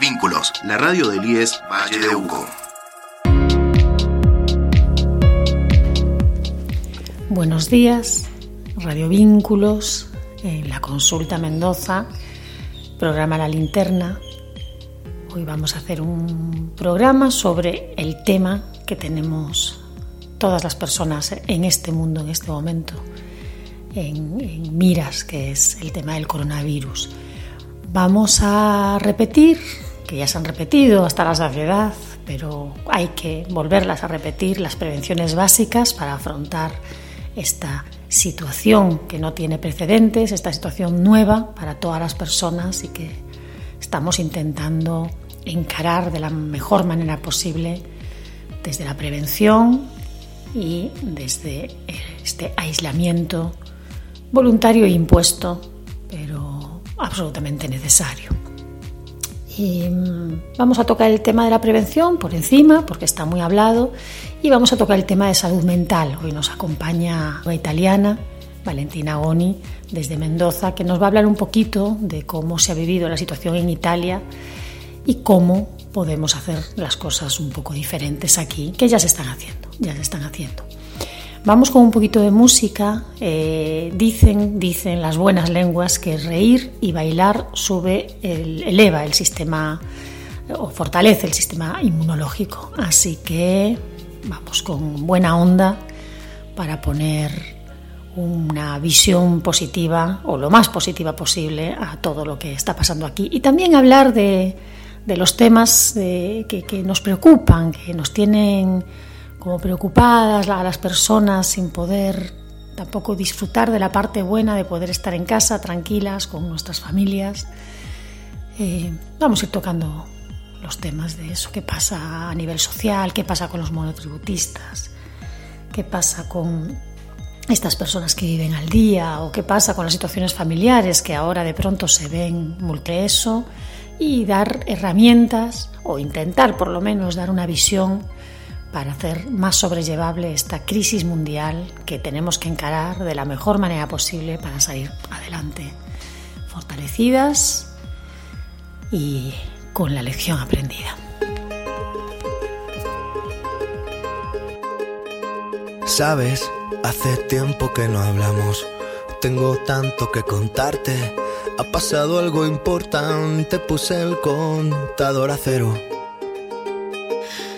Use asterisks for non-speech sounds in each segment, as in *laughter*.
Vínculos, la radio del IES Valle de Uco. Buenos días, Radio Vínculos, en la consulta Mendoza, programa La Linterna. Hoy vamos a hacer un programa sobre el tema que tenemos todas las personas en este mundo, en este momento, en, en miras, que es el tema del coronavirus. Vamos a repetir que ya se han repetido hasta la saciedad, pero hay que volverlas a repetir, las prevenciones básicas para afrontar esta situación que no tiene precedentes, esta situación nueva para todas las personas y que estamos intentando encarar de la mejor manera posible desde la prevención y desde este aislamiento voluntario e impuesto, pero absolutamente necesario. Y mm, vamos a tocar el tema de la prevención por encima, porque está muy hablado, y vamos a tocar el tema de salud mental. Hoy nos acompaña una italiana, Valentina Goni, desde Mendoza, que nos va a hablar un poquito de cómo se ha vivido la situación en Italia y cómo podemos hacer las cosas un poco diferentes aquí, que ya se están haciendo, ya se están haciendo. Vamos con un poquito de música. Eh, dicen, dicen las buenas lenguas que reír y bailar sube, eleva el sistema o fortalece el sistema inmunológico. Así que vamos con buena onda para poner una visión positiva o lo más positiva posible a todo lo que está pasando aquí y también hablar de, los temas que, que nos preocupan, que nos tienen como preocupadas a las personas sin poder tampoco disfrutar de la parte buena de poder estar en casa tranquilas con nuestras familias. Eh, vamos a ir tocando los temas de eso, qué pasa a nivel social, qué pasa con los monotributistas, qué pasa con estas personas que viven al día o qué pasa con las situaciones familiares que ahora de pronto se ven multi eso y dar herramientas o intentar por lo menos dar una visión para hacer más sobrellevable esta crisis mundial que tenemos que encarar de la mejor manera posible para salir adelante, fortalecidas y con la lección aprendida. Sabes, hace tiempo que no hablamos, tengo tanto que contarte, ha pasado algo importante, puse el contador a cero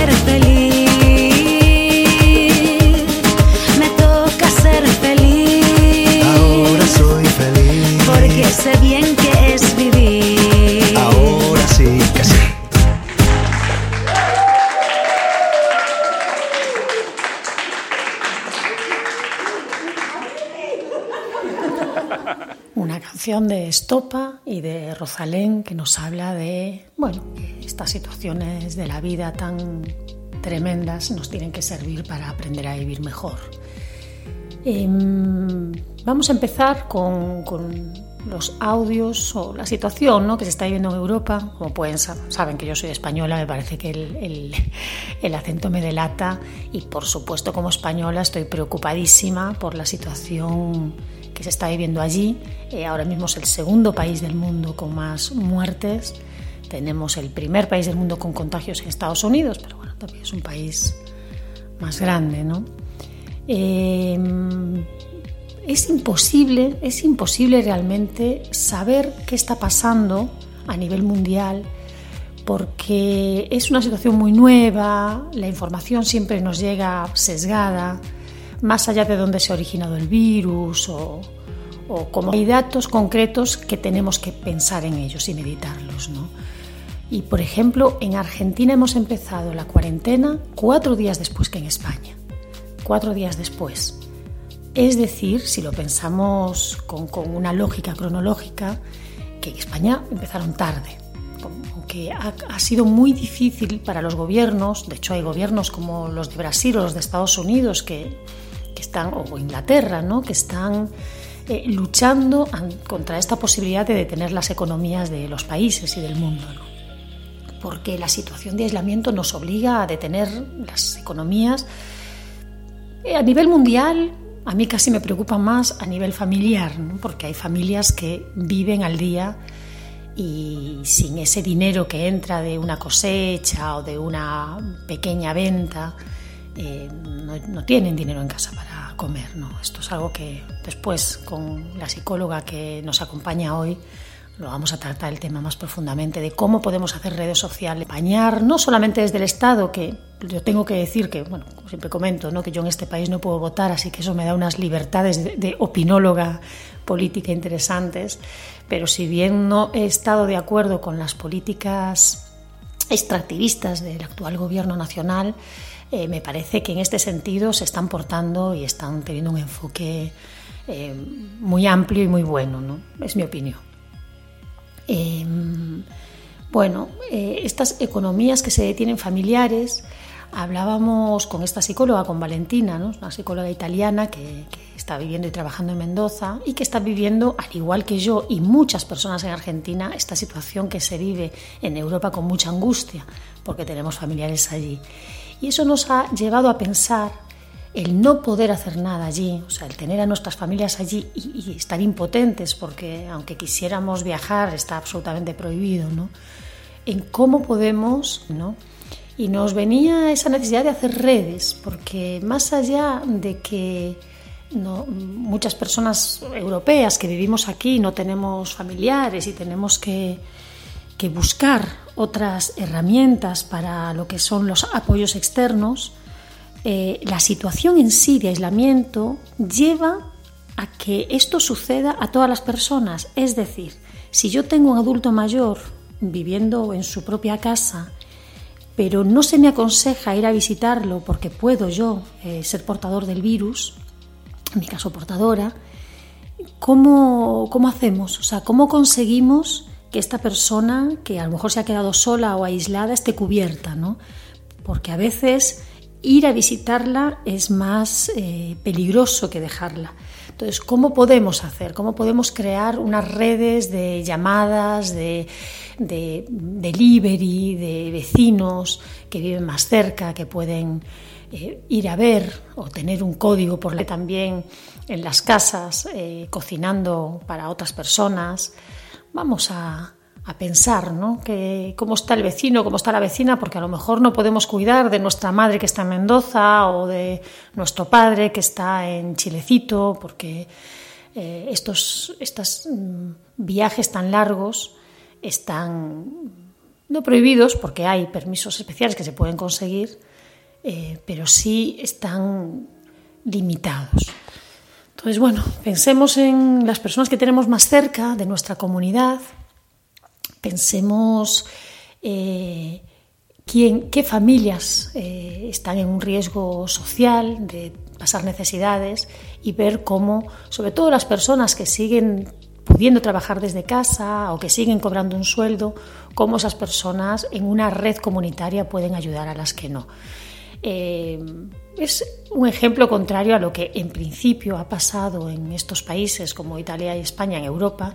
ser feliz. Me toca ser feliz. Ahora soy feliz. Porque sé bien que es vivir. Canción de Estopa y de Rosalén que nos habla de, bueno, estas situaciones de la vida tan tremendas nos tienen que servir para aprender a vivir mejor. Em, vamos a empezar con, con los audios o la situación ¿no? que se está viviendo en Europa. Como pueden sa- saben que yo soy española, me parece que el, el- *laughs* el acento me delata y por supuesto como española estoy preocupadísima por la situación que se está viviendo allí. Eh, ahora mismo es el segundo país del mundo con más muertes. Tenemos el primer país del mundo con contagios en Estados Unidos, pero bueno, también es un país más grande, ¿no? Eh, es imposible, es imposible realmente saber qué está pasando a nivel mundial porque es una situación muy nueva, la información siempre nos llega sesgada, más allá de dónde se ha originado el virus o, o hay datos concretos que tenemos que pensar en ellos y meditarlos, ¿no? Y por ejemplo, en Argentina hemos empezado la cuarentena cuatro días después que en España, cuatro días después. Es decir, si lo pensamos con, con una lógica cronológica, que en España empezaron tarde, aunque ha, ha, sido muy difícil para los gobiernos, de hecho hay gobiernos como los de Brasil o los de Estados Unidos que, que están, o Inglaterra, ¿no? que están eh, luchando contra esta posibilidad de detener las economías de los países y del mundo. ¿no? Porque la situación de aislamiento nos obliga a detener las economías. Eh, a nivel mundial, a mí casi me preocupa más a nivel familiar, ¿no? porque hay familias que viven al día y sin ese dinero que entra de una cosecha o de una pequeña venta, eh, no, no, tienen dinero en casa para comer. ¿no? Esto es algo que después con la psicóloga que nos acompaña hoy lo vamos a tratar el tema más profundamente de cómo podemos hacer redes sociales, bañar no solamente desde el Estado, que yo tengo que decir que, bueno, siempre comento, ¿no? que yo en este país no puedo votar, así que eso me da unas libertades de, de opinóloga política interesantes, pero si bien no he estado de acuerdo con las políticas extractivistas del actual gobierno nacional, eh, me parece que en este sentido se están portando y están teniendo un enfoque eh, muy amplio y muy bueno, ¿no? Es mi opinión. Eh, bueno, eh, estas economías que se detienen familiares, hablábamos con esta psicóloga, con Valentina, ¿no? una psicóloga italiana que, está viviendo y trabajando en Mendoza y que está viviendo, al igual que yo y muchas personas en Argentina, esta situación que se vive en Europa con mucha angustia, porque tenemos familiares allí. Y eso nos ha llevado a pensar el no poder hacer nada allí, o sea, el tener a nuestras familias allí y, y, estar impotentes, porque aunque quisiéramos viajar está absolutamente prohibido, ¿no? En cómo podemos, ¿no? Y nos venía esa necesidad de hacer redes, porque más allá de que no, muchas personas europeas que vivimos aquí no tenemos familiares y tenemos que, que buscar otras herramientas para lo que son los apoyos externos, eh, la situación en sí de aislamiento lleva a que esto suceda a todas las personas. Es decir, si yo tengo un adulto mayor viviendo en su propia casa, pero no se me aconseja ir a visitarlo porque puedo yo eh, ser portador del virus, en mi caso portadora, ¿cómo, ¿cómo hacemos? O sea, ¿cómo conseguimos que esta persona que a lo mejor se ha quedado sola o aislada esté cubierta? ¿no? Porque a veces ir a visitarla es más eh, peligroso que dejarla. Entonces, ¿cómo podemos hacer? ¿Cómo podemos crear unas redes de llamadas, de, de delivery, de vecinos que viven más cerca, que pueden eh, ir a ver o tener un código por la también en las casas, eh, cocinando para otras personas? Vamos a, a pensar, ¿no? Que cómo está el vecino, cómo está la vecina, porque a lo mejor no podemos cuidar de nuestra madre que está en Mendoza o de nuestro padre que está en Chilecito, porque eh, estos, estos mm, viajes tan largos están no prohibidos, porque hay permisos especiales que se pueden conseguir, eh, pero sí están limitados. Entonces, bueno, pensemos en las personas que tenemos más cerca de nuestra comunidad, Pensemos eh, quién, qué familias eh, están en un riesgo social de pasar necesidades y ver cómo, sobre todo las personas que siguen pudiendo trabajar desde casa o que siguen cobrando un sueldo, cómo esas personas en una red comunitaria pueden ayudar a las que no. Eh, es un ejemplo contrario a lo que en principio ha pasado en estos países como Italia y España en Europa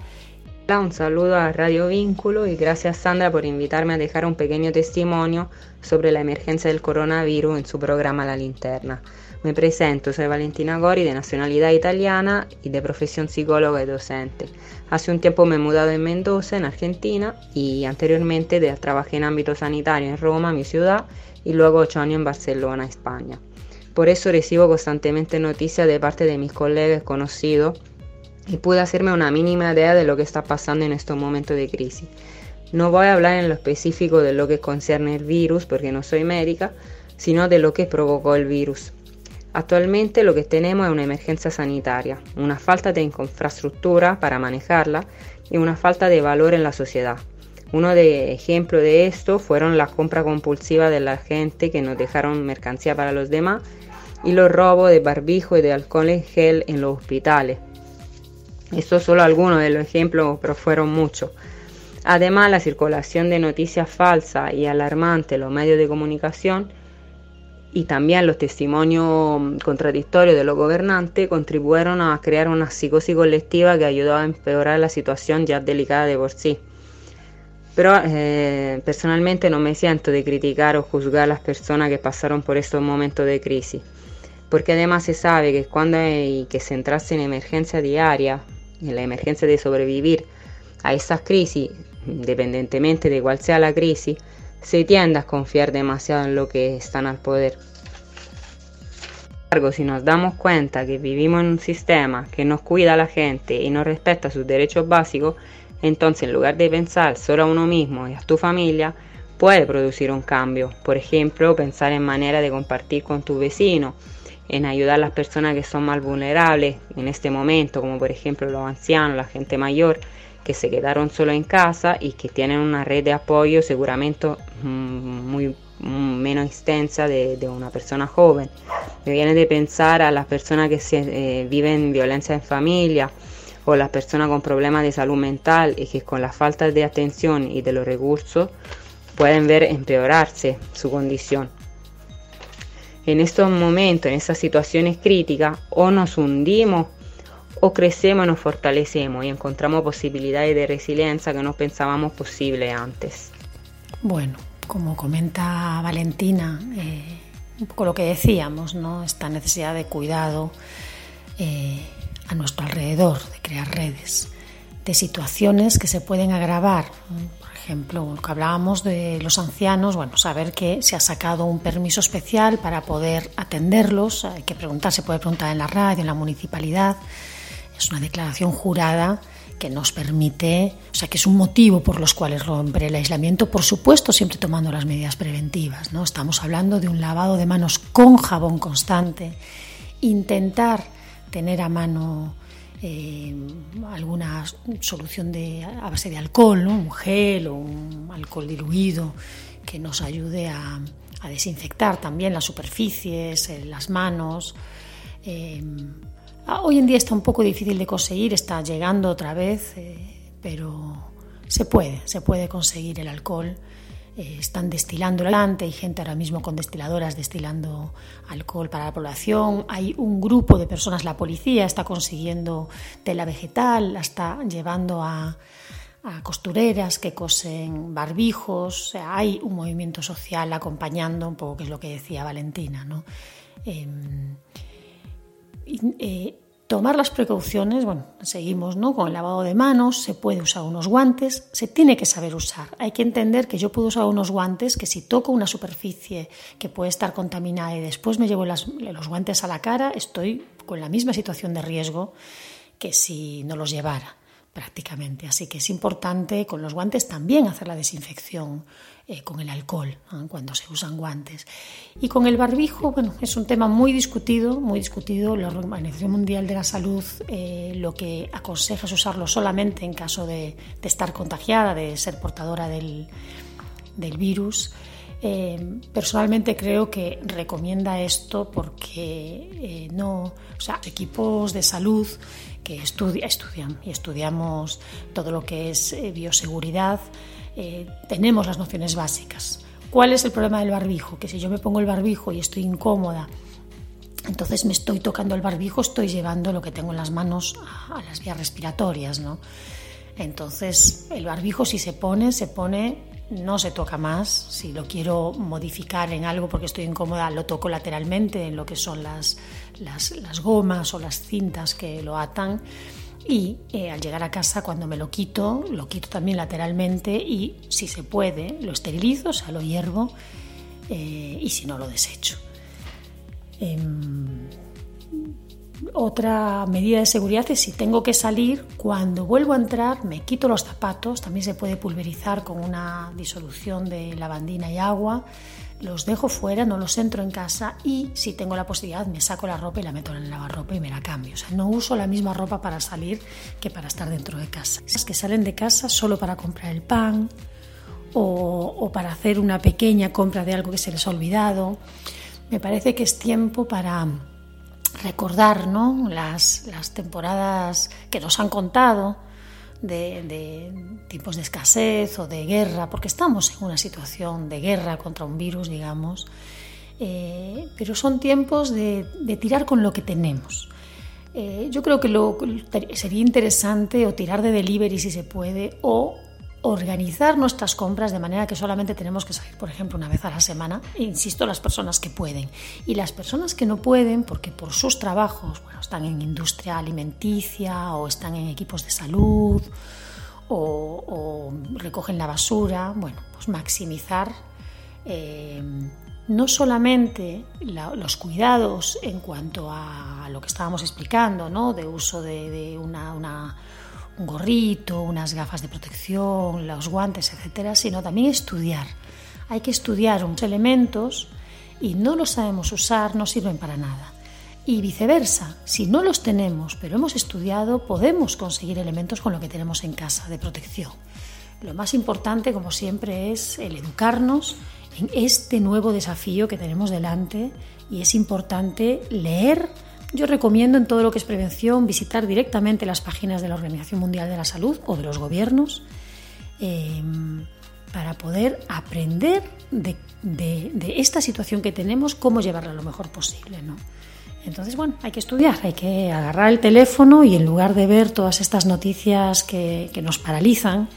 un saludo a Radio Vínculo y gracias Sandra por invitarme a dejar un pequeño testimonio sobre la emergencia del coronavirus en su programa La Linterna. Me presento, soy Valentina Gori, de nacionalidad italiana y de profesión psicóloga y docente. Hace un tiempo me he mudado en Mendoza, en Argentina, y anteriormente trabajé en ámbito sanitario en Roma, mi ciudad, y luego ocho años en Barcelona, España. Por eso recibo constantemente noticias de parte de mis colegas conocidos y pude hacerme una mínima idea de lo que está pasando en estos momentos de crisis. No voy a hablar en lo específico de lo que concierne el virus porque no soy médica, sino de lo que provocó el virus. Actualmente lo que tenemos es una emergencia sanitaria, una falta de infraestructura para manejarla y una falta de valor en la sociedad. Uno de ejemplo de esto fueron la compra compulsiva de la gente que nos dejaron mercancía para los demás y los robos de barbijo y de alcohol en gel en los hospitales, esto es solo algunos de los ejemplos, pero fueron muchos. Además, la circulación de noticias falsas y alarmantes en los medios de comunicación y también los testimonios contradictorios de los gobernantes contribuyeron a crear una psicosis colectiva que ayudó a empeorar la situación ya delicada de por sí. Pero eh, personalmente no me siento de criticar o juzgar a las personas que pasaron por estos momentos de crisis, porque además se sabe que cuando hay que centrarse en emergencia diaria, en la emergencia de sobrevivir a esas crisis, independientemente de cuál sea la crisis, se tiende a confiar demasiado en lo que están al poder. Si nos damos cuenta que vivimos en un sistema que no cuida a la gente y no respeta sus derechos básicos, entonces en lugar de pensar solo a uno mismo y a tu familia, puede producir un cambio. Por ejemplo, pensar en manera de compartir con tu vecino, en ayudar a las personas que son más vulnerables en este momento, como por ejemplo los ancianos, la gente mayor, que se quedaron solo en casa y que tienen una red de apoyo seguramente mm, muy mm, menos extensa de, una persona joven. Me viene de pensar a las personas que eh, viven violencia en familia o las personas con problemas de salud mental y que con la falta de atención y de los recursos pueden ver empeorarse su condición en estos momentos, en estas situaciones críticas, o nos hundimos o crecemos nos fortalecemos y encontramos posibilidades de resiliencia que no pensábamos posible antes. Bueno, como comenta Valentina, eh, un poco lo que decíamos, ¿no? esta necesidad de cuidado eh, a nuestro alrededor, de crear redes, de situaciones que se pueden agravar ejemplo, que hablábamos de los ancianos, bueno, saber que se ha sacado un permiso especial para poder atenderlos, hay que preguntar, se puede preguntar en la radio, en la municipalidad, es una declaración jurada que nos permite, o sea, que es un motivo por los cuales romper el aislamiento, por supuesto, siempre tomando las medidas preventivas, ¿no? Estamos hablando de un lavado de manos con jabón constante, intentar tener a mano eh, alguna solución de, a base de alcohol, un gel o un alcohol diluido que nos ayude a, desinfectar también las superficies, eh, las manos. Eh, hoy en día está un poco difícil de conseguir, está llegando otra vez, pero se puede, se puede conseguir el alcohol eh, están destilando delante, hay gente ahora mismo con destiladoras destilando alcohol para la población, hay un grupo de personas, la policía está consiguiendo tela vegetal, la está llevando a, costureras que cosen barbijos, hay un movimiento social acompañando un poco, que es lo que decía Valentina. Em, eh, tomar las precauciones, bueno, seguimos ¿no? con el lavado de manos, se puede usar unos guantes, se tiene que saber usar. Hay que entender que yo puedo usar unos guantes que si toco una superficie que puede estar contaminada y después me llevo los guantes a la cara, estoy con la misma situación de riesgo que si no los llevara prácticamente. Así que es importante con los guantes también hacer la desinfección eh, con el alcohol cuando se usan guantes. Y con el barbijo, bueno, es un tema muy discutido, muy discutido. La Organización Mundial de la Salud eh, lo que aconseja es usarlo solamente en caso de, estar contagiada, de ser portadora del, del virus. Eh, personalmente creo que recomienda esto porque no, o sea, equipos de salud que estudia, estudian y estudiamos todo lo que es eh, bioseguridad, eh, tenemos las nociones básicas. ¿Cuál es el problema del barbijo? Que si yo me pongo el barbijo y estoy incómoda, entonces me estoy tocando el barbijo, estoy llevando lo que tengo en las manos a, a las vías respiratorias, ¿no? Entonces, el barbijo si se pone, se pone no se toca más. Si lo quiero modificar en algo porque estoy incómoda, lo toco lateralmente en lo que son las, las, gomas o las cintas que lo atan. Y eh, al llegar a casa, cuando me lo quito, lo quito también lateralmente y, si se puede, lo esterilizo, o sea, lo hiervo eh, y si no, lo desecho. Em, otra medida de seguridad es si tengo que salir, cuando vuelvo a entrar me quito los zapatos, también se puede pulverizar con una disolución de lavandina y agua, los dejo fuera, no los entro en casa y si tengo la posibilidad me saco la ropa y la meto en el lavarropa y me la cambio. O sea, no uso la misma ropa para salir que para estar dentro de casa. Es que salen de casa solo para comprar el pan o, o para hacer una pequeña compra de algo que se les ha olvidado. Me parece que es tiempo para recordar ¿no? las, las temporadas que nos han contado de, de, tipos de escasez o de guerra, porque estamos en una situación de guerra contra un virus, digamos, eh, pero son tiempos de, tirar con lo que tenemos. Eh, yo creo que lo, sería interesante o tirar de delivery si se puede o organizar nuestras compras de manera que solamente tenemos que salir, por ejemplo, una vez a la semana, insisto, las personas que pueden. Y las personas que no pueden, porque por sus trabajos, bueno, están en industria alimenticia o están en equipos de salud o, recogen la basura, bueno, pues maximizar eh, no solamente los cuidados en cuanto a lo que estábamos explicando, ¿no? de uso de, una un gorrito, unas gafas de protección, los guantes, etcétera, sino también estudiar. Hay que estudiar unos elementos y no los sabemos usar, no sirven para nada. Y viceversa, si no los tenemos, pero hemos estudiado, podemos conseguir elementos con lo que tenemos en casa de protección. Lo más importante, como siempre, es el educarnos en este nuevo desafío que tenemos delante y es importante leer yo recomiendo en todo lo que es prevención visitar directamente las páginas de la Organización Mundial de la Salud o de los gobiernos em, para poder aprender de, esta situación que tenemos, cómo llevarla lo mejor posible. ¿no? Entonces, bueno, hay que estudiar, hay que agarrar el teléfono y en lugar de ver todas estas noticias que, nos paralizan,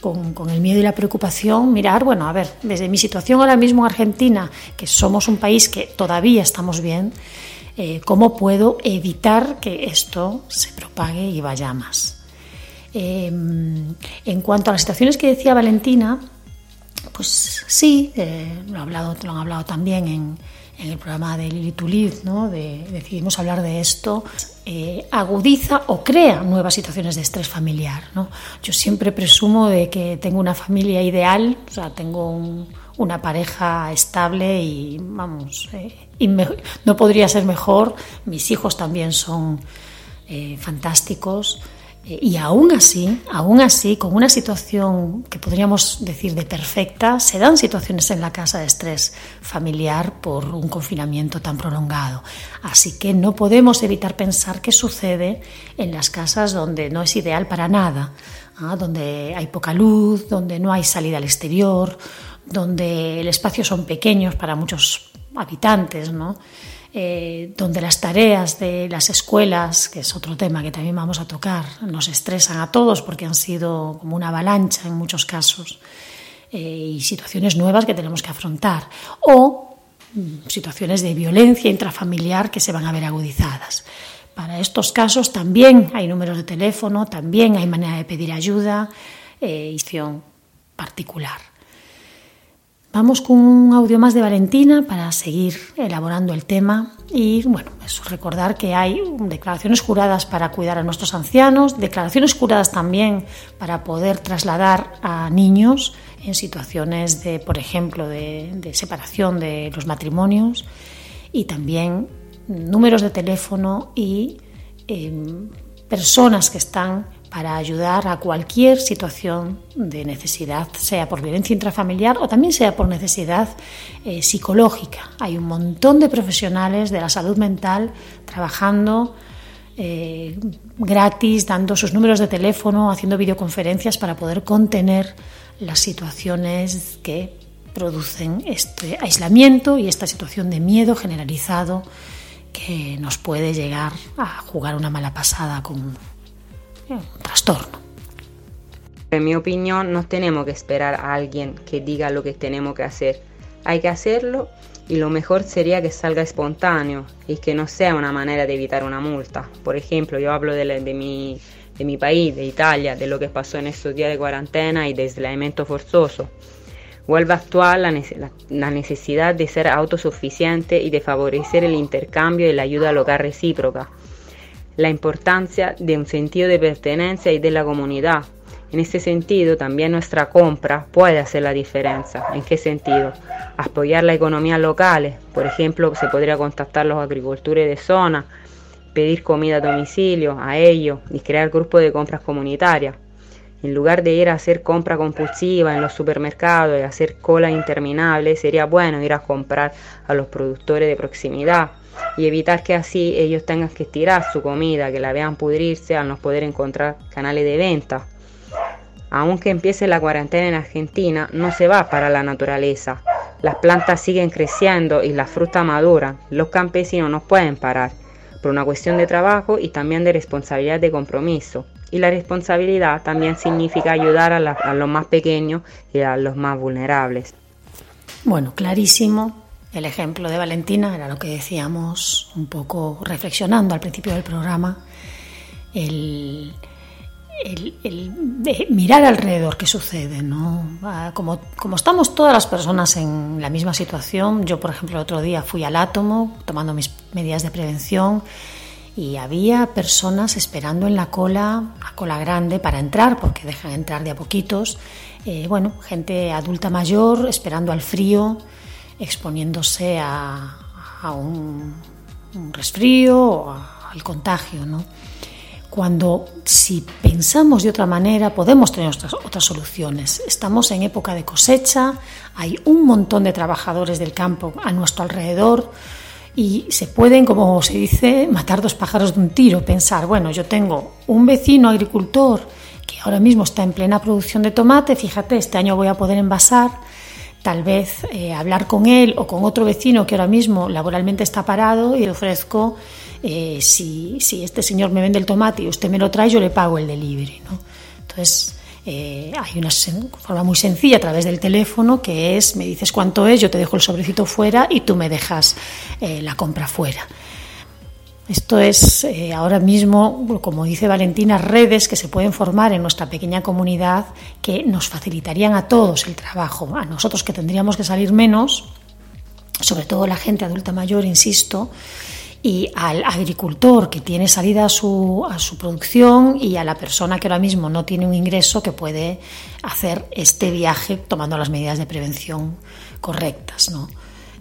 con, con, el miedo y la preocupación, mirar, bueno, a ver, desde mi situación ahora mismo en Argentina, que somos un país que todavía estamos bien, eh, cómo puedo evitar que esto se propague y vaya más. Em, en cuanto a las situaciones que decía Valentina, pues sí, eh, lo, hablado, lo han hablado también en, el programa de Lili Tuliz, ¿no? decidimos hablar de esto, eh, agudiza o crea nuevas situaciones de estrés familiar. ¿no? Yo siempre presumo de que tengo una familia ideal, o sea, tengo un, una pareja estable y vamos, eh, no podría ser mejor. Mis hijos también son eh, fantásticos eh, y aún así, aún así, con una situación que podríamos decir de perfecta, se dan situaciones en la casa de estrés familiar por un confinamiento tan prolongado. Así que no podemos evitar pensar qué sucede en las casas donde no es ideal para nada, ¿ah? donde hay poca luz, donde no hay salida al exterior donde el espacio son pequeños para muchos habitantes, ¿no? Eh, donde las tareas de las escuelas, que es otro tema que también vamos a tocar, nos estresan a todos porque han sido como una avalancha en muchos casos eh, y situaciones nuevas que tenemos que afrontar, o mm, situaciones de violencia intrafamiliar que se van a ver agudizadas. Para estos casos también hay números de teléfono, también hay manera de pedir ayuda eh, particular. Vamos con un audio más de Valentina para seguir elaborando el tema y bueno, recordar que hay declaraciones juradas para cuidar a nuestros ancianos, declaraciones juradas también para poder trasladar a niños en situaciones de, por ejemplo, de, separación de los matrimonios y también números de teléfono y em, personas que están para ayudar a cualquier situación de necesidad, sea por violencia intrafamiliar o también sea por necesidad eh, psicológica. Hay un montón de profesionales de la salud mental trabajando eh, gratis, dando sus números de teléfono, haciendo videoconferencias para poder contener las situaciones que producen este aislamiento y esta situación de miedo generalizado que nos puede llegar a jugar una mala pasada con trastorno. En mi opinión, no tenemos que esperar a alguien que diga lo que tenemos que hacer. Hay que hacerlo y lo mejor sería que salga espontáneo y que no sea una manera de evitar una multa. Por ejemplo, yo hablo de, de, mi, de mi país, de Italia, de lo que pasó en estos días de cuarentena y de aislamiento forzoso. Vuelve a actuar la, la necesidad de ser autosuficiente y de favorecer el intercambio y la ayuda local recíproca la importancia de un sentido de pertenencia y de la comunidad. En este sentido, también nuestra compra puede hacer la diferencia. ¿En qué sentido? Apoyar la economía local. Por ejemplo, se podría contactar a los agricultores de zona, pedir comida a domicilio a ellos y crear grupos de compras comunitarias. En lugar de ir a hacer compra compulsiva en los supermercados y hacer cola interminable, sería bueno ir a comprar a los productores de proximidad y evitar que así ellos tengan que tirar su comida, que la vean pudrirse al no poder encontrar canales de venta. Aunque empiece la cuarentena en Argentina, no se va para la naturaleza. Las plantas siguen creciendo y la fruta madura. Los campesinos no pueden parar por una cuestión de trabajo y también de responsabilidad de compromiso. Y la responsabilidad también significa ayudar a, a los más pequeños y a los más vulnerables. Bueno, clarísimo el ejemplo de Valentina era lo que decíamos un poco reflexionando al principio del programa, el, mirar alrededor qué sucede, ¿no? Ah, como, como, estamos todas las personas en la misma situación, yo por ejemplo el otro día fui al átomo tomando mis medidas de prevención y había personas esperando en la cola, la cola grande para entrar, porque dejan entrar de a poquitos, eh, bueno, gente adulta mayor esperando al frío, exponiéndose a, un, resfrío o al contagio. ¿no? Cuando si pensamos de otra manera podemos tener otras, otras soluciones. Estamos en época de cosecha, hay un montón de trabajadores del campo a nuestro alrededor y se pueden, como se dice, matar dos pájaros de un tiro. Pensar, bueno, yo tengo un vecino agricultor que ahora mismo está en plena producción de tomate, fíjate, este año voy a poder envasar tal vez eh, hablar con él o con otro vecino que ahora mismo laboralmente está parado y le ofrezco, eh, si, si, este señor me vende el tomate y usted me lo trae, yo le pago el delivery. ¿no? Entonces, eh, hay una forma muy sencilla a través del teléfono que es, me dices cuánto es, yo te dejo el sobrecito fuera y tú me dejas la compra fuera. Esto es eh, ahora mismo, como dice Valentina, redes que se pueden formar en nuestra pequeña comunidad que nos facilitarían a todos el trabajo, a nosotros que tendríamos que salir menos, sobre todo la gente adulta mayor, insisto, y al agricultor que tiene salida a su, a su producción y a la persona que ahora mismo no tiene un ingreso que puede hacer este viaje tomando las medidas de prevención correctas. ¿no?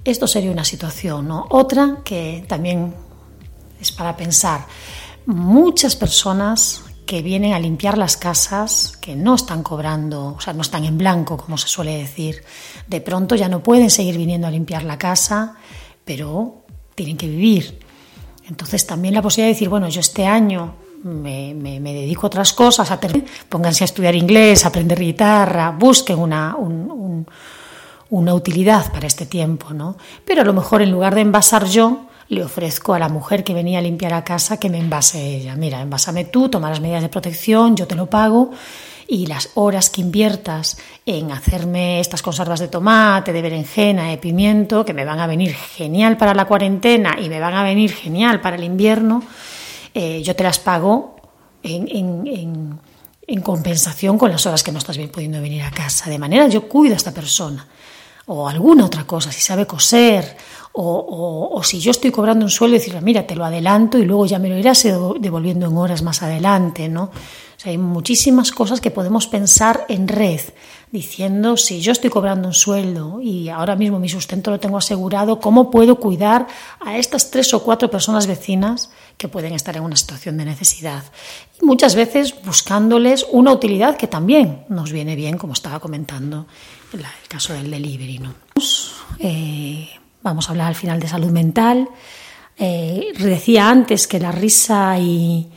Esto sería una situación. ¿no? Otra que también es para pensar. Muchas personas que vienen a limpiar las casas, que no están cobrando, o sea, no están en blanco, como se suele decir, de pronto ya no pueden seguir viniendo a limpiar la casa, pero tienen que vivir. Entonces también la posibilidad de decir, bueno, yo este año me, dedico a otras cosas, a pónganse a estudiar inglés, a aprender guitarra, busquen una, una utilidad para este tiempo, ¿no? Pero a lo mejor en lugar de envasar yo, le ofrezco a la mujer que venía a limpiar a casa que me envase ella. Mira, envásame tú, toma las medidas de protección, yo te lo pago y las horas que inviertas en hacerme estas conservas de tomate, de berenjena, de pimiento, que me van a venir genial para la cuarentena y me van a venir genial para el invierno, eh, yo te las pago en, en, en, compensación con las horas que no estás bien pudiendo venir a casa. De manera yo cuido a esta persona o alguna otra cosa, si sabe coser o, o, si yo estoy cobrando un sueldo, decirle, mira, te lo adelanto y luego ya me lo irás devolviendo en horas más adelante, ¿no? O sea, hay muchísimas cosas que podemos pensar en red, diciendo, si yo estoy cobrando un sueldo y ahora mismo mi sustento lo tengo asegurado, ¿cómo puedo cuidar a estas tres o cuatro personas vecinas que pueden estar en una situación de necesidad? Y muchas veces buscándoles una utilidad que también nos viene bien, como estaba comentando el caso del delivery. Eh, Vamos a hablar al final de salud mental. Eh, decía antes que la risa y,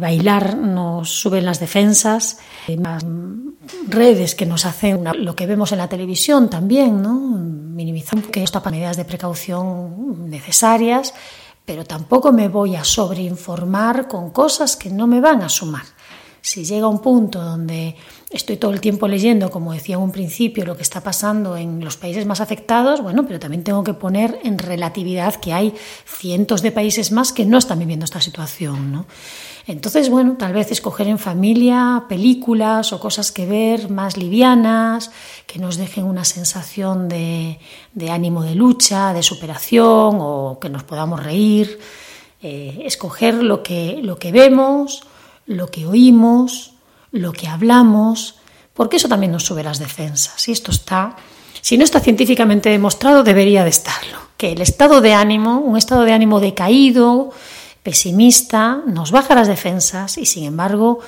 bailar nos suben las defensas. Las redes que nos hacen lo que vemos en la televisión también, ¿no? Minimizar que esto medidas de precaución necesarias, pero tampoco me voy a sobreinformar con cosas que no me van a sumar. Si llega un punto donde estoy todo el tiempo leyendo, como decía en un principio, lo que está pasando en los países más afectados, bueno, pero también tengo que poner en relatividad que hay cientos de países más que no están viviendo esta situación, ¿no? Entonces, bueno, tal vez escoger en familia películas o cosas que ver más livianas, que nos dejen una sensación de, ánimo de lucha, de superación o que nos podamos reír. Eh, escoger lo que, lo que vemos, lo que oímos, lo que hablamos, porque eso también nos sube las defensas. Y esto está, si no está científicamente demostrado, debería de estarlo. Que el estado de ánimo, un estado de ánimo decaído, pesimista, nos baja las defensas y sin embargo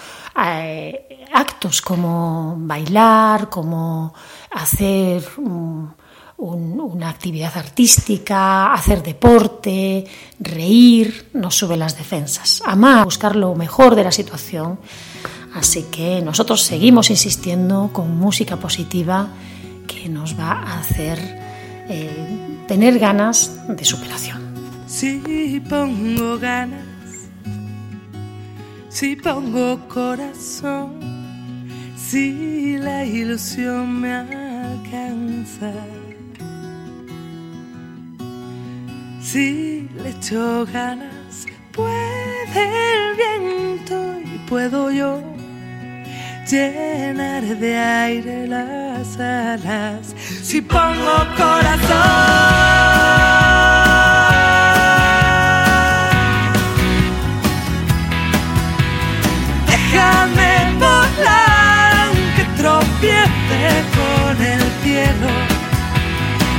eh, actos como bailar, como hacer una actividad artística, hacer deporte, reír, nos sube las defensas. Amar, buscar lo mejor de la situación. Así que nosotros seguimos insistiendo con música positiva que nos va a hacer eh, tener ganas de superación. Si pongo ganas, si pongo corazón, si la ilusión me alcanza Si le echo ganas, puede el viento y puedo yo llenar de aire las alas. Si pongo corazón, déjame volar aunque tropiece con el cielo.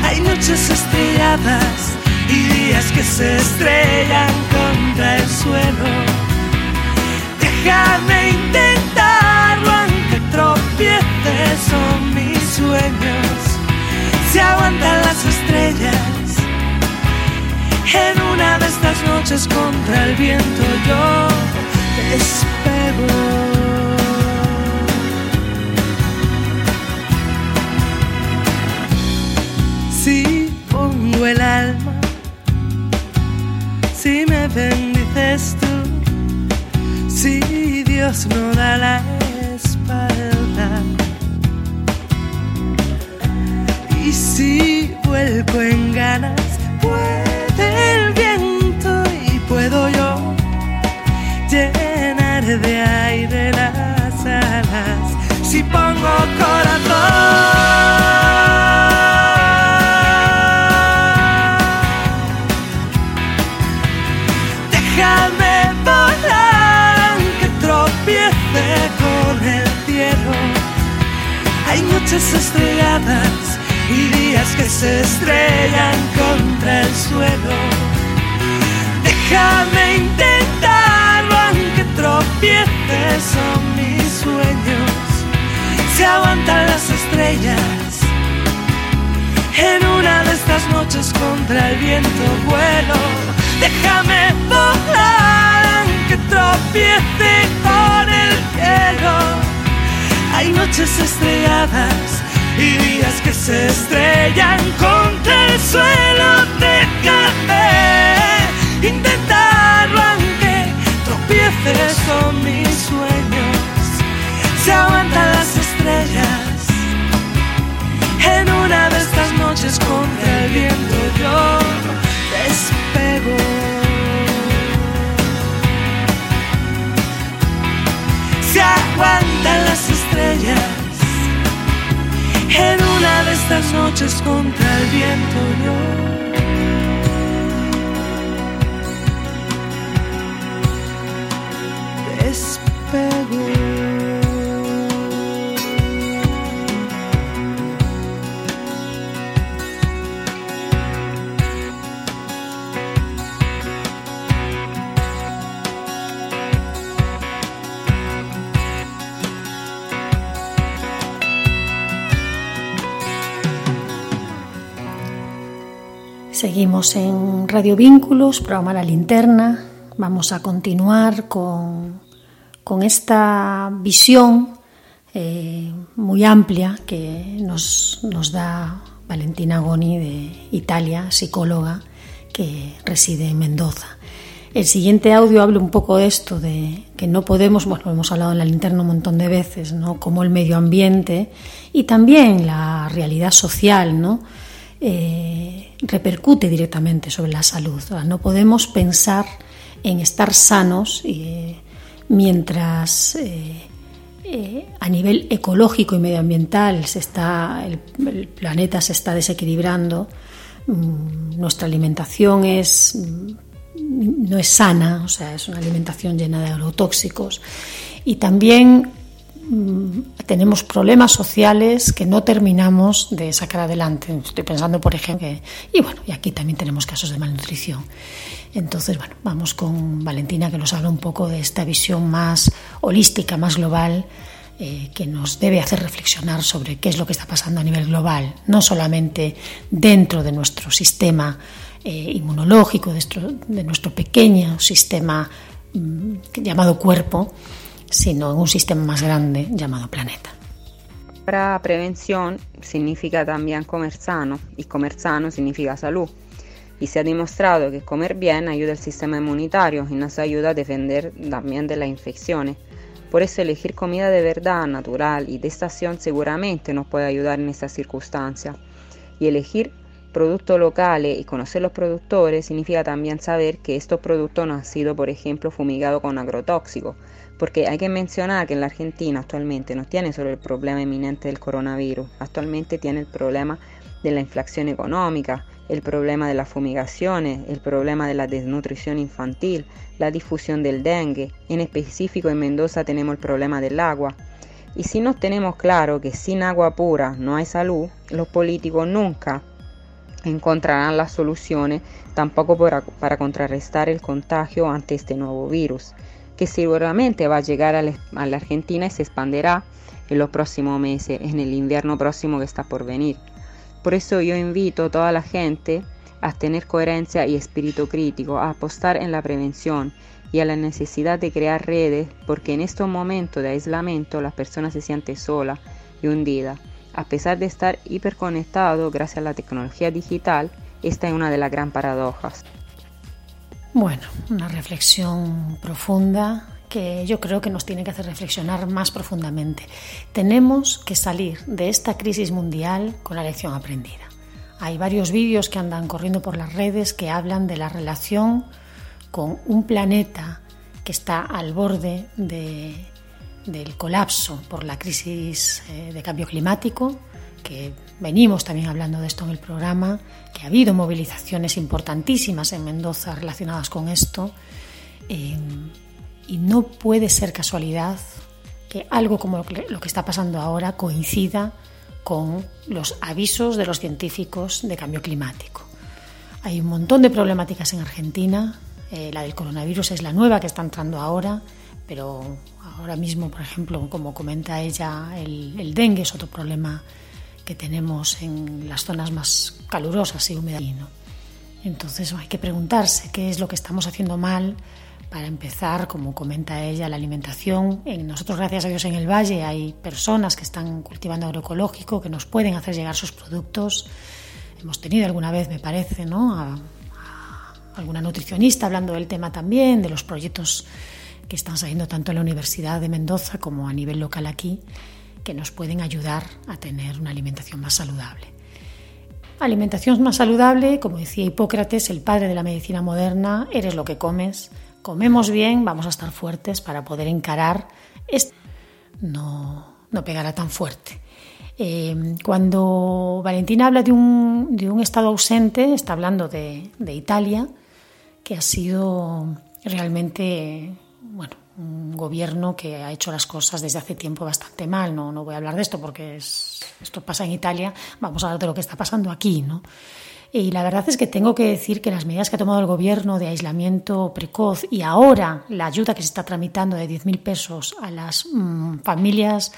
Hay noches estrelladas y días que se estrellan contra el suelo. Déjame intentarlo aunque tropieces, son mis sueños. Se aguantan las estrellas en una de estas noches contra el viento yo despego. Si pongo el alma si me bendices tú, si Dios no da la espalda. Y si vuelco en ganas, puede el viento y puedo yo llenar de aire las alas. Si pongo corazón. Estrelladas y días que se estrellan contra el suelo. Déjame intentarlo aunque tropieces, son mis sueños. Se aguantan las estrellas en una de estas noches contra el viento vuelo. Déjame volar aunque tropiece con el cielo hay noches estrelladas y días que se estrellan contra el suelo de café. Intentarlo aunque tropieces con mis sueños, se aguantan las estrellas. En una de estas noches contra el viento yo despego. Se aguantan las estrellas. En una de estas noches contra el viento yo Seguimos en Radio Vínculos, programa La Linterna. Vamos a continuar con, con esta visión eh, muy amplia que nos, nos da Valentina Goni de Italia, psicóloga que reside en Mendoza. El siguiente audio habla un poco de esto, de que no podemos, bueno, hemos hablado en la linterna un montón de veces, ¿no? Como el medio ambiente y también la realidad social, ¿no? Eh, repercute directamente sobre la salud. No podemos pensar en estar sanos eh, mientras eh, a nivel ecológico y medioambiental se está, el, planeta se está desequilibrando, mm, nuestra alimentación es, mm, no es sana, o sea, es una alimentación llena de agrotóxicos y también tenemos problemas sociales que no terminamos de sacar adelante. Estoy pensando, por ejemplo, y bueno, y aquí también tenemos casos de malnutrición. Entonces, bueno, vamos con Valentina que nos habla un poco de esta visión más holística, más global, eh, que nos debe hacer reflexionar sobre qué es lo que está pasando a nivel global, no solamente dentro de nuestro sistema eh, inmunológico, de nuestro, de nuestro pequeño sistema mm, llamado cuerpo, sino en un sistema más grande llamado planeta. Para prevención significa también comer sano y comer sano significa salud. Y se ha demostrado que comer bien ayuda al sistema inmunitario y nos ayuda a defender también de las infecciones. Por eso elegir comida de verdad, natural y de estación seguramente nos puede ayudar en estas circunstancias. Y elegir productos locales y conocer los productores significa también saber que estos productos no han sido, por ejemplo, fumigados con agrotóxicos, porque hay que mencionar que en la Argentina actualmente no tiene solo el problema inminente del coronavirus, actualmente tiene el problema de la inflación económica, el problema de las fumigaciones, el problema de la desnutrición infantil, la difusión del dengue, en específico en Mendoza tenemos el problema del agua. Y si no tenemos claro que sin agua pura no hay salud, los políticos nunca encontrarán las soluciones tampoco para, para contrarrestar el contagio ante este nuevo virus que seguramente va a llegar a la Argentina y se expandirá en los próximos meses, en el invierno próximo que está por venir. Por eso yo invito a toda la gente a tener coherencia y espíritu crítico, a apostar en la prevención y a la necesidad de crear redes, porque en estos momentos de aislamiento las personas se sienten solas y hundidas. A pesar de estar hiperconectados gracias a la tecnología digital, esta es una de las gran paradojas. Bueno, una reflexión profunda que yo creo que nos tiene que hacer reflexionar más profundamente. Tenemos que salir de esta crisis mundial con la lección aprendida. Hay varios vídeos que andan corriendo por las redes que hablan de la relación con un planeta que está al borde del colapso por la crisis eh, de cambio climático, que venimos también hablando de esto en el programa, que ha habido movilizaciones importantísimas en Mendoza relacionadas con esto, eh, y no puede ser casualidad que algo como lo que está pasando ahora coincida con los avisos de los científicos de cambio climático. Hay un montón de problemáticas en Argentina, eh, la del coronavirus es la nueva que está entrando ahora, pero ahora mismo, por ejemplo, como comenta ella, el, el dengue es otro problema que tenemos en las zonas más calurosas y húmedas. Entonces hay que preguntarse qué es lo que estamos haciendo mal para empezar, como comenta ella, la alimentación. En nosotros, gracias a Dios, en el Valle hay personas que están cultivando agroecológico, que nos pueden hacer llegar sus productos. Hemos tenido alguna vez, me parece, ¿no? a alguna nutricionista hablando del tema también, de los proyectos que están saliendo tanto en la Universidad de Mendoza como a nivel local aquí que nos pueden ayudar a tener una alimentación más saludable. Alimentación más saludable, como decía Hipócrates, el padre de la medicina moderna, eres lo que comes, comemos bien, vamos a estar fuertes para poder encarar esto. No, no pegara tan fuerte. Eh, cuando Valentina habla de un, de un, estado ausente, está hablando de, de Italia, que ha sido realmente bueno, un gobierno que ha hecho las cosas desde hace tiempo bastante mal. No, no voy a hablar de esto porque es, esto pasa en Italia, vamos a hablar de lo que está pasando aquí. ¿no? Y la verdad es que tengo que decir que las medidas que ha tomado el gobierno de aislamiento precoz y ahora la ayuda que se está tramitando de 10.000 pesos a las mmm, familias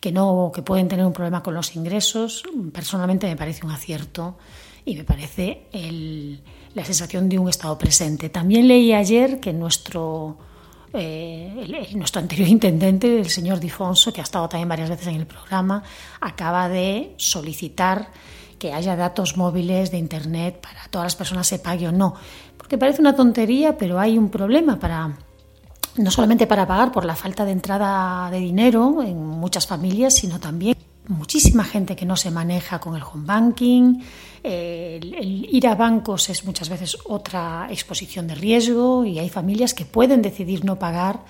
que, no, que pueden tener un problema con los ingresos, personalmente me parece un acierto y me parece el, la sensación de un Estado presente. También leí ayer que nuestro eh, nuestro anterior intendente, el señor Difonso, que ha estado también varias veces en el programa, acaba de solicitar que haya datos móviles de Internet para todas las personas, se pague o no. Porque parece una tontería, pero hay un problema para no solamente para pagar por la falta de entrada de dinero en muchas familias, sino también muchísima gente que no se maneja con el home banking. El, el, ir a bancos es muchas veces otra exposición de riesgo y hay familias que pueden decidir no pagar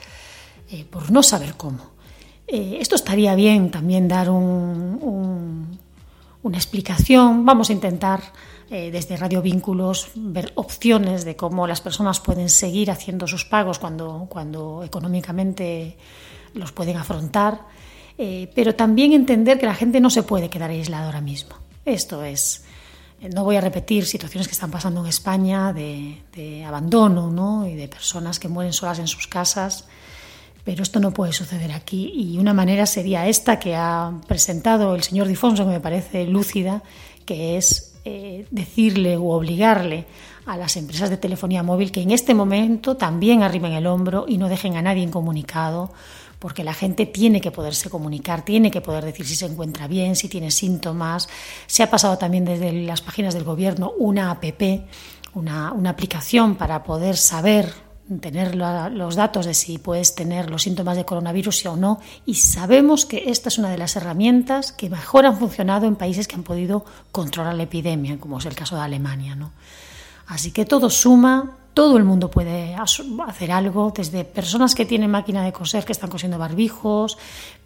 eh, por no saber cómo. Eh, esto estaría bien también dar un, un, una explicación. Vamos a intentar eh, desde Radio Vínculos ver opciones de cómo las personas pueden seguir haciendo sus pagos cuando, cuando económicamente los pueden afrontar eh, pero también entender que la gente no se puede quedar aislada ahora mismo. Esto es, no voy a repetir situaciones que están pasando en España de, abandono ¿no? y de personas que mueren solas en sus casas, pero esto no puede suceder aquí y una manera sería esta que ha presentado el señor Difonso, que me parece lúcida, que es eh, decirle o obligarle a las empresas de telefonía móvil que en este momento también arriben el hombro y no dejen a nadie incomunicado porque la gente tiene que poderse comunicar, tiene que poder decir si se encuentra bien, si tiene síntomas. Se ha pasado también desde las páginas del gobierno una APP, una, aplicación para poder saber tener los datos de si puedes tener los síntomas de coronavirus o no y sabemos que esta es una de las herramientas que mejor han funcionado en países que han podido controlar la epidemia, como es el caso de Alemania. ¿no? Así que todo suma, todo el mundo puede hacer algo, desde personas que tienen máquina de coser que están cosiendo barbijos,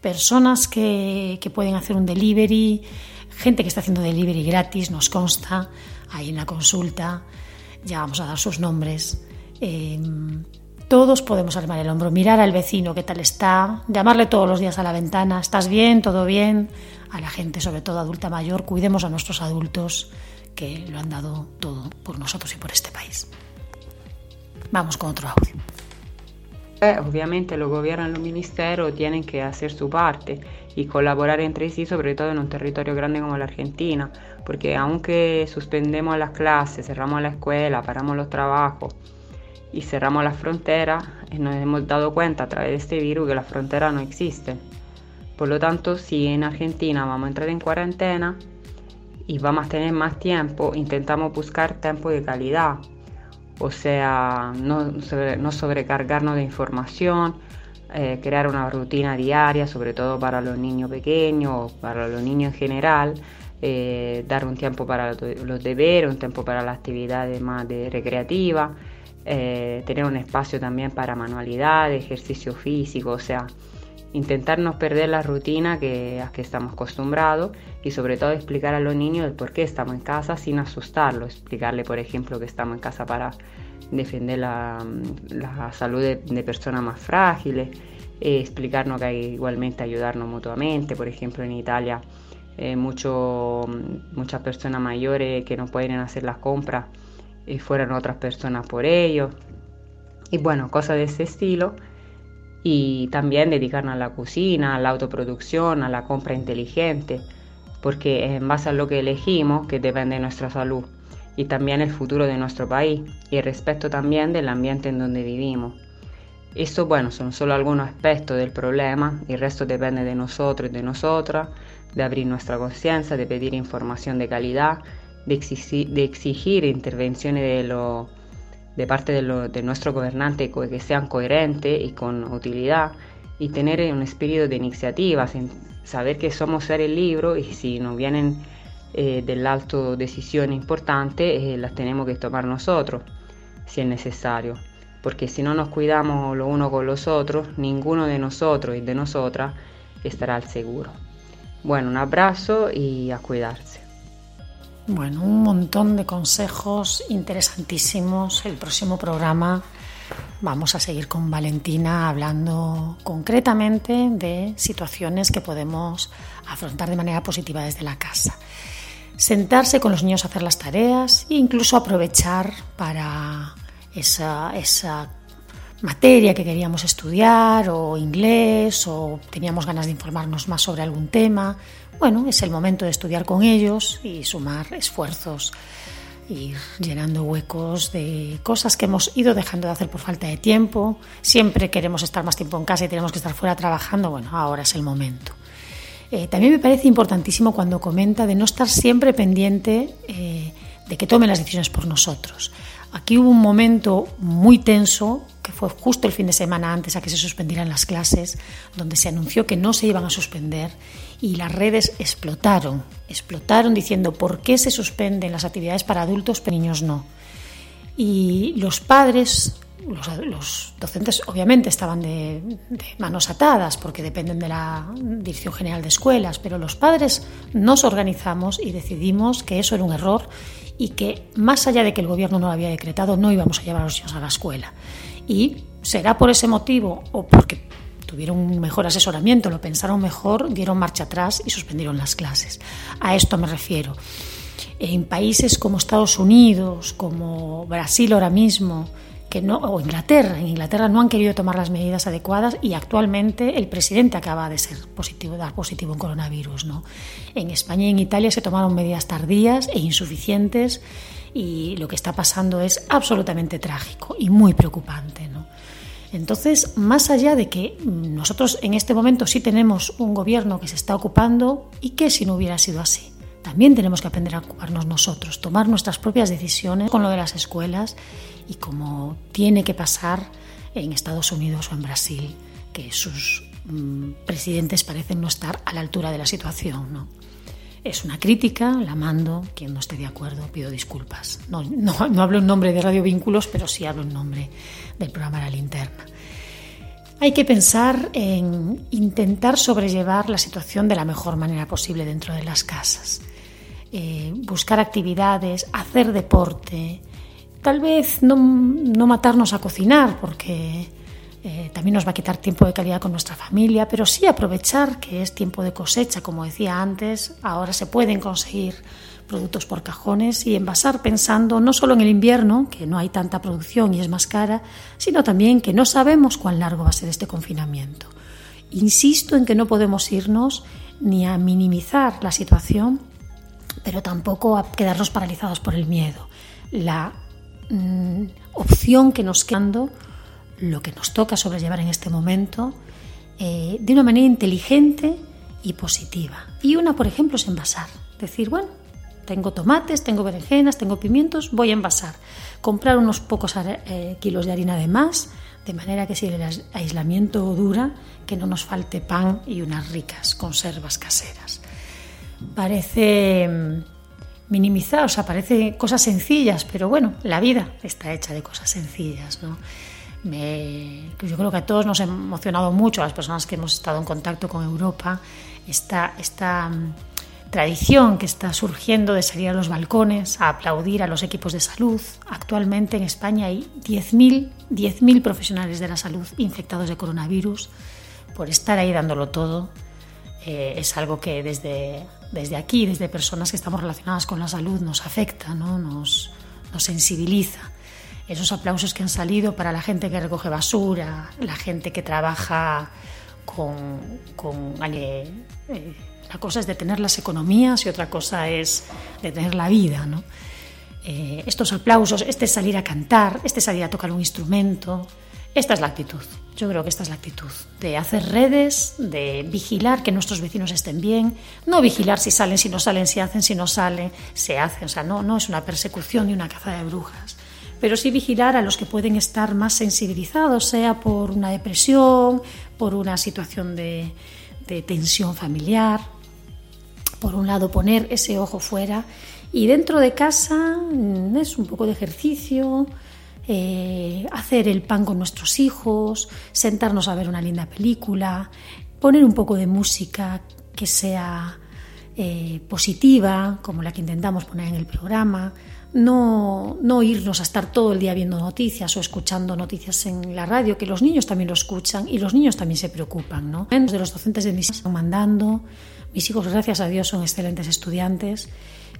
personas que, pueden hacer un delivery, gente que está haciendo delivery gratis, nos consta, en la consulta, ya vamos a dar sus nombres. Eh, todos podemos armar el hombro, mirar al vecino qué tal está, llamarle todos los días a la ventana, ¿estás bien? ¿Todo bien? A la gente, sobre todo adulta mayor, cuidemos a nuestros adultos que lo han dado todo por nosotros y por este país. Vamos con otro audio. Eh, obviamente los gobiernos y los ministerios tienen que hacer su parte y colaborar entre sí, sobre todo en un territorio grande como la Argentina, porque aunque suspendemos las clases, cerramos la escuela, paramos los trabajos y cerramos las fronteras, eh, nos hemos dado cuenta a través de este virus que las fronteras no existen. Por lo tanto, si en Argentina vamos a entrar en cuarentena y vamos a tener más tiempo, intentamos buscar tiempo de calidad o sea, no, no sobrecargarnos de información, eh, crear una rutina diaria, sobre todo para los niños pequeños, para los niños en general, eh, dar un tiempo para los deberes, un tiempo para las actividades más de recreativas, eh, tener un espacio también para manualidades, ejercicio físico, o sea, intentar no perder la rutina que, a que estamos acostumbrados y sobre todo explicar a los niños el por qué estamos en casa sin asustarlos, explicarle por ejemplo que estamos en casa para defender la, salud de, personas más frágiles, eh, explicarnos que hay igualmente ayudarnos mutuamente, por ejemplo en Italia eh, muchas personas mayores que no pueden hacer las compras y fueran otras personas por ellos. Y bueno, cosas de ese estilo y también dedicarnos a la cocina, a la autoproducción, a la compra inteligente, porque en base a lo que elegimos que depende nuestra salud y también el futuro de nuestro país y el respeto también del ambiente en donde vivimos. Esto, bueno, son solo algunos aspectos del problema, el resto depende de nosotros y de nosotras, de abrir nuestra conciencia, de pedir información de calidad, de exigir, de exigir intervenciones de los de parte de, nuestro gobernante que sean coherentes y con utilidad y tener un espíritu de iniciativa, saber que somos seres libres y si nos vienen eh, del alto decisiones importantes eh, las tenemos que tomar nosotros si es necesario porque si no nos cuidamos lo uno con los otros ninguno de nosotros y de nosotras estará al seguro. Bueno, un abrazo y a cuidarse. Bueno, un montón de consejos interesantísimos. El próximo programa vamos a seguir con Valentina hablando concretamente de situaciones que podemos afrontar de manera positiva desde la casa. Sentarse con los niños a hacer las tareas e incluso aprovechar para esa, esa materia que queríamos estudiar o inglés o teníamos ganas de informarnos más sobre algún tema. Bueno, es el momento de estudiar con ellos y sumar esfuerzos, ir llenando huecos de cosas que hemos ido dejando de hacer por falta de tiempo. Siempre queremos estar más tiempo en casa y tenemos que estar fuera trabajando. Bueno, ahora es el momento. Eh, también me parece importantísimo cuando comenta de no estar siempre pendiente eh, de que tomen las decisiones por nosotros. Aquí hubo un momento muy tenso, que fue justo el fin de semana antes a que se suspendieran las clases, donde se anunció que no se iban a suspender y las redes explotaron, explotaron diciendo por qué se suspenden las actividades para adultos pero niños no. Y los padres, los, docentes obviamente estaban de, de, manos atadas porque dependen de la Dirección General de Escuelas, pero los padres nos organizamos y decidimos que eso era un error y que más allá de que el gobierno no lo había decretado, no íbamos a llevar a los niños a la escuela. Y será por ese motivo o porque tuvieron un mejor asesoramiento, lo pensaron mejor, dieron marcha atrás y suspendieron las clases. A esto me refiero. En países como Estados Unidos, como Brasil ahora mismo, que no, o Inglaterra, en Inglaterra no han querido tomar las medidas adecuadas y actualmente el presidente acaba de ser positivo, dar positivo en coronavirus. ¿no? En España y en Italia se tomaron medidas tardías e insuficientes y lo que está pasando es absolutamente trágico y muy preocupante. Entonces, más allá de que nosotros en este momento sí tenemos un gobierno que se está ocupando y que si no hubiera sido así, también tenemos que aprender a ocuparnos nosotros, tomar nuestras propias decisiones con lo de las escuelas y como tiene que pasar en Estados Unidos o en Brasil, que sus mm, presidentes parecen no estar a la altura de la situación. ¿no? Es una crítica, la mando, quien no esté de acuerdo pido disculpas. No, no, no hablo en nombre de Radio Vínculos, pero sí hablo en nombre del programa La Linterna. Hay que pensar en intentar sobrellevar la situación de la mejor manera posible dentro de las casas. Eh, buscar actividades, hacer deporte, Tal vez no, no matarnos a cocinar, porque eh, también nos va a quitar tiempo de calidad con nuestra familia, pero sí aprovechar que es tiempo de cosecha, como decía antes, ahora se pueden conseguir productos por cajones y envasar pensando no solo en el invierno, que no hay tanta producción y es más cara, sino también que no sabemos cuán largo va a ser este confinamiento. Insisto en que no podemos irnos ni a minimizar la situación, pero tampoco a quedarnos paralizados por el miedo. La Mm, opción que nos queda, lo que nos toca sobrellevar en este momento, eh, de una manera inteligente y positiva. Y una, por ejemplo, es envasar. Decir, bueno, tengo tomates, tengo berenjenas, tengo pimientos, voy a envasar. Comprar unos pocos eh, kilos de harina de más, de manera que si el aislamiento dura, que no nos falte pan y unas ricas conservas caseras. Parece mm, minimizar, o sea, parece cosas sencillas, pero bueno, la vida está hecha de cosas sencillas, ¿no? Yo creo que a todos nos ha emocionado mucho, a las personas que hemos estado en contacto con Europa, esta mm, tradición que está surgiendo de salir a los balcones a aplaudir a los equipos de salud. Actualmente en España hay 10.000 10 profesionales de la salud infectados de coronavirus por estar ahí dándolo todo. Eh, es algo que desde desde aquí, desde personas que estamos relacionadas con la salud, nos afecta, ¿no? nos, nos sensibiliza. Esos aplausos que han salido para la gente que recoge basura, la gente que trabaja con... con eh, una cosa es detener las economías y otra cosa es detener la vida. ¿no? Eh, estos aplausos, este salir a cantar, este salir a tocar un instrumento, esta es la actitud. Yo creo que esta es la actitud de hacer redes, de vigilar que nuestros vecinos estén bien, no vigilar si salen, si no salen, si hacen, si no salen, se hace. O sea, no, no es una persecución ni una caza de brujas, pero sí vigilar a los que pueden estar más sensibilizados, sea por una depresión, por una situación de, de tensión familiar. Por un lado, poner ese ojo fuera y dentro de casa mm, es un poco de ejercicio, eh, hacer el pan con nuestros hijos, sentarnos a ver una linda película, poner un poco de música que sea eh, positiva, como la que intentamos poner en el programa, no, no irnos a estar todo el día viendo noticias o escuchando noticias en la radio, que los niños también lo escuchan y los niños también se preocupan. ¿no? De los docentes de mis están mandando, mis hijos gracias a Dios son excelentes estudiantes,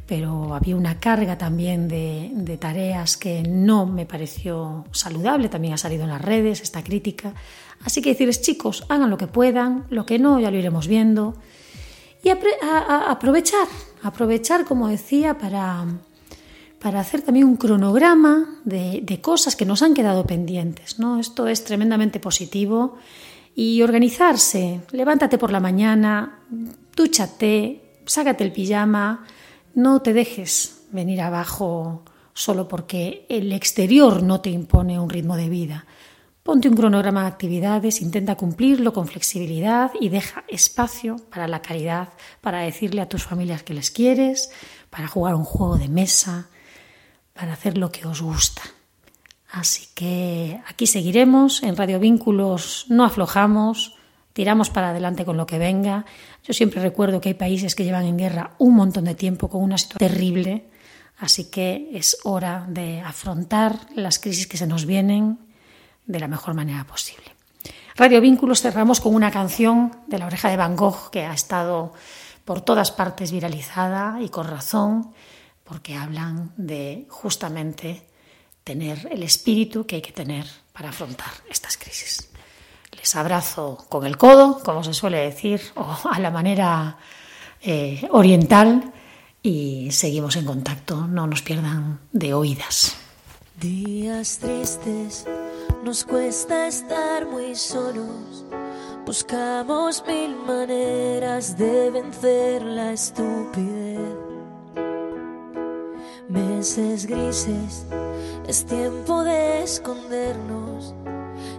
pero había una carga también de, de tareas que no me pareció saludable, también ha salido en las redes esta crítica. Así que decirles chicos, hagan lo que puedan, lo que no ya lo iremos viendo y aprovechar, aprovechar como decía para para hacer también un cronograma de, cosas que nos han quedado pendientes. ¿no? Esto es tremendamente positivo. Y organizarse, levántate por la mañana, dúchate, sácate el pijama, no te dejes venir abajo solo porque el exterior no te impone un ritmo de vida. Ponte un cronograma de actividades, intenta cumplirlo con flexibilidad y deja espacio para la caridad, para decirle a tus familias que les quieres, para jugar un juego de mesa, para hacer lo que os gusta. Así que aquí seguiremos, en Radio Vínculos no aflojamos, tiramos para adelante con lo que venga. Yo siempre recuerdo que hay países que llevan en guerra un montón de tiempo con una situación terrible, así que es hora de afrontar las crisis que se nos vienen de la mejor manera posible. Radio Vínculos cerramos con una canción de la oreja de Van Gogh que ha estado por todas partes viralizada y con razón porque hablan de justamente tener el espíritu que hay que tener para afrontar estas crisis. Les abrazo con el codo, como se suele decir, o a la manera eh, oriental y seguimos en contacto, no nos pierdan de oídas. Días tristes, nos cuesta estar muy solos, buscamos mil maneras de vencer la estupidez meses grises, es tiempo de escondernos.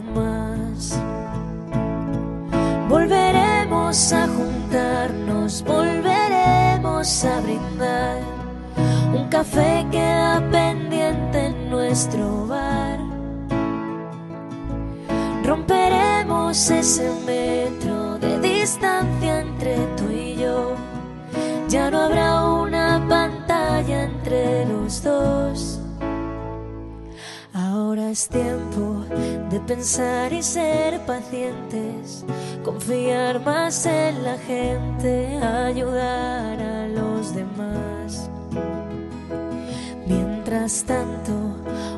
más. Volveremos a juntarnos, volveremos a brindar. Un café queda pendiente en nuestro bar. Romperemos ese metro de distancia entre tú y yo. Ya no habrá una pantalla entre los dos. Ahora es tiempo de pensar y ser pacientes, confiar más en la gente, ayudar a los demás. Mientras tanto,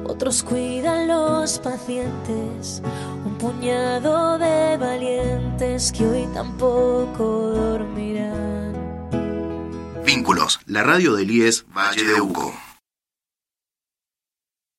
otros cuidan los pacientes, un puñado de valientes que hoy tampoco dormirán. Vínculos, la radio del IES Valle de Uco.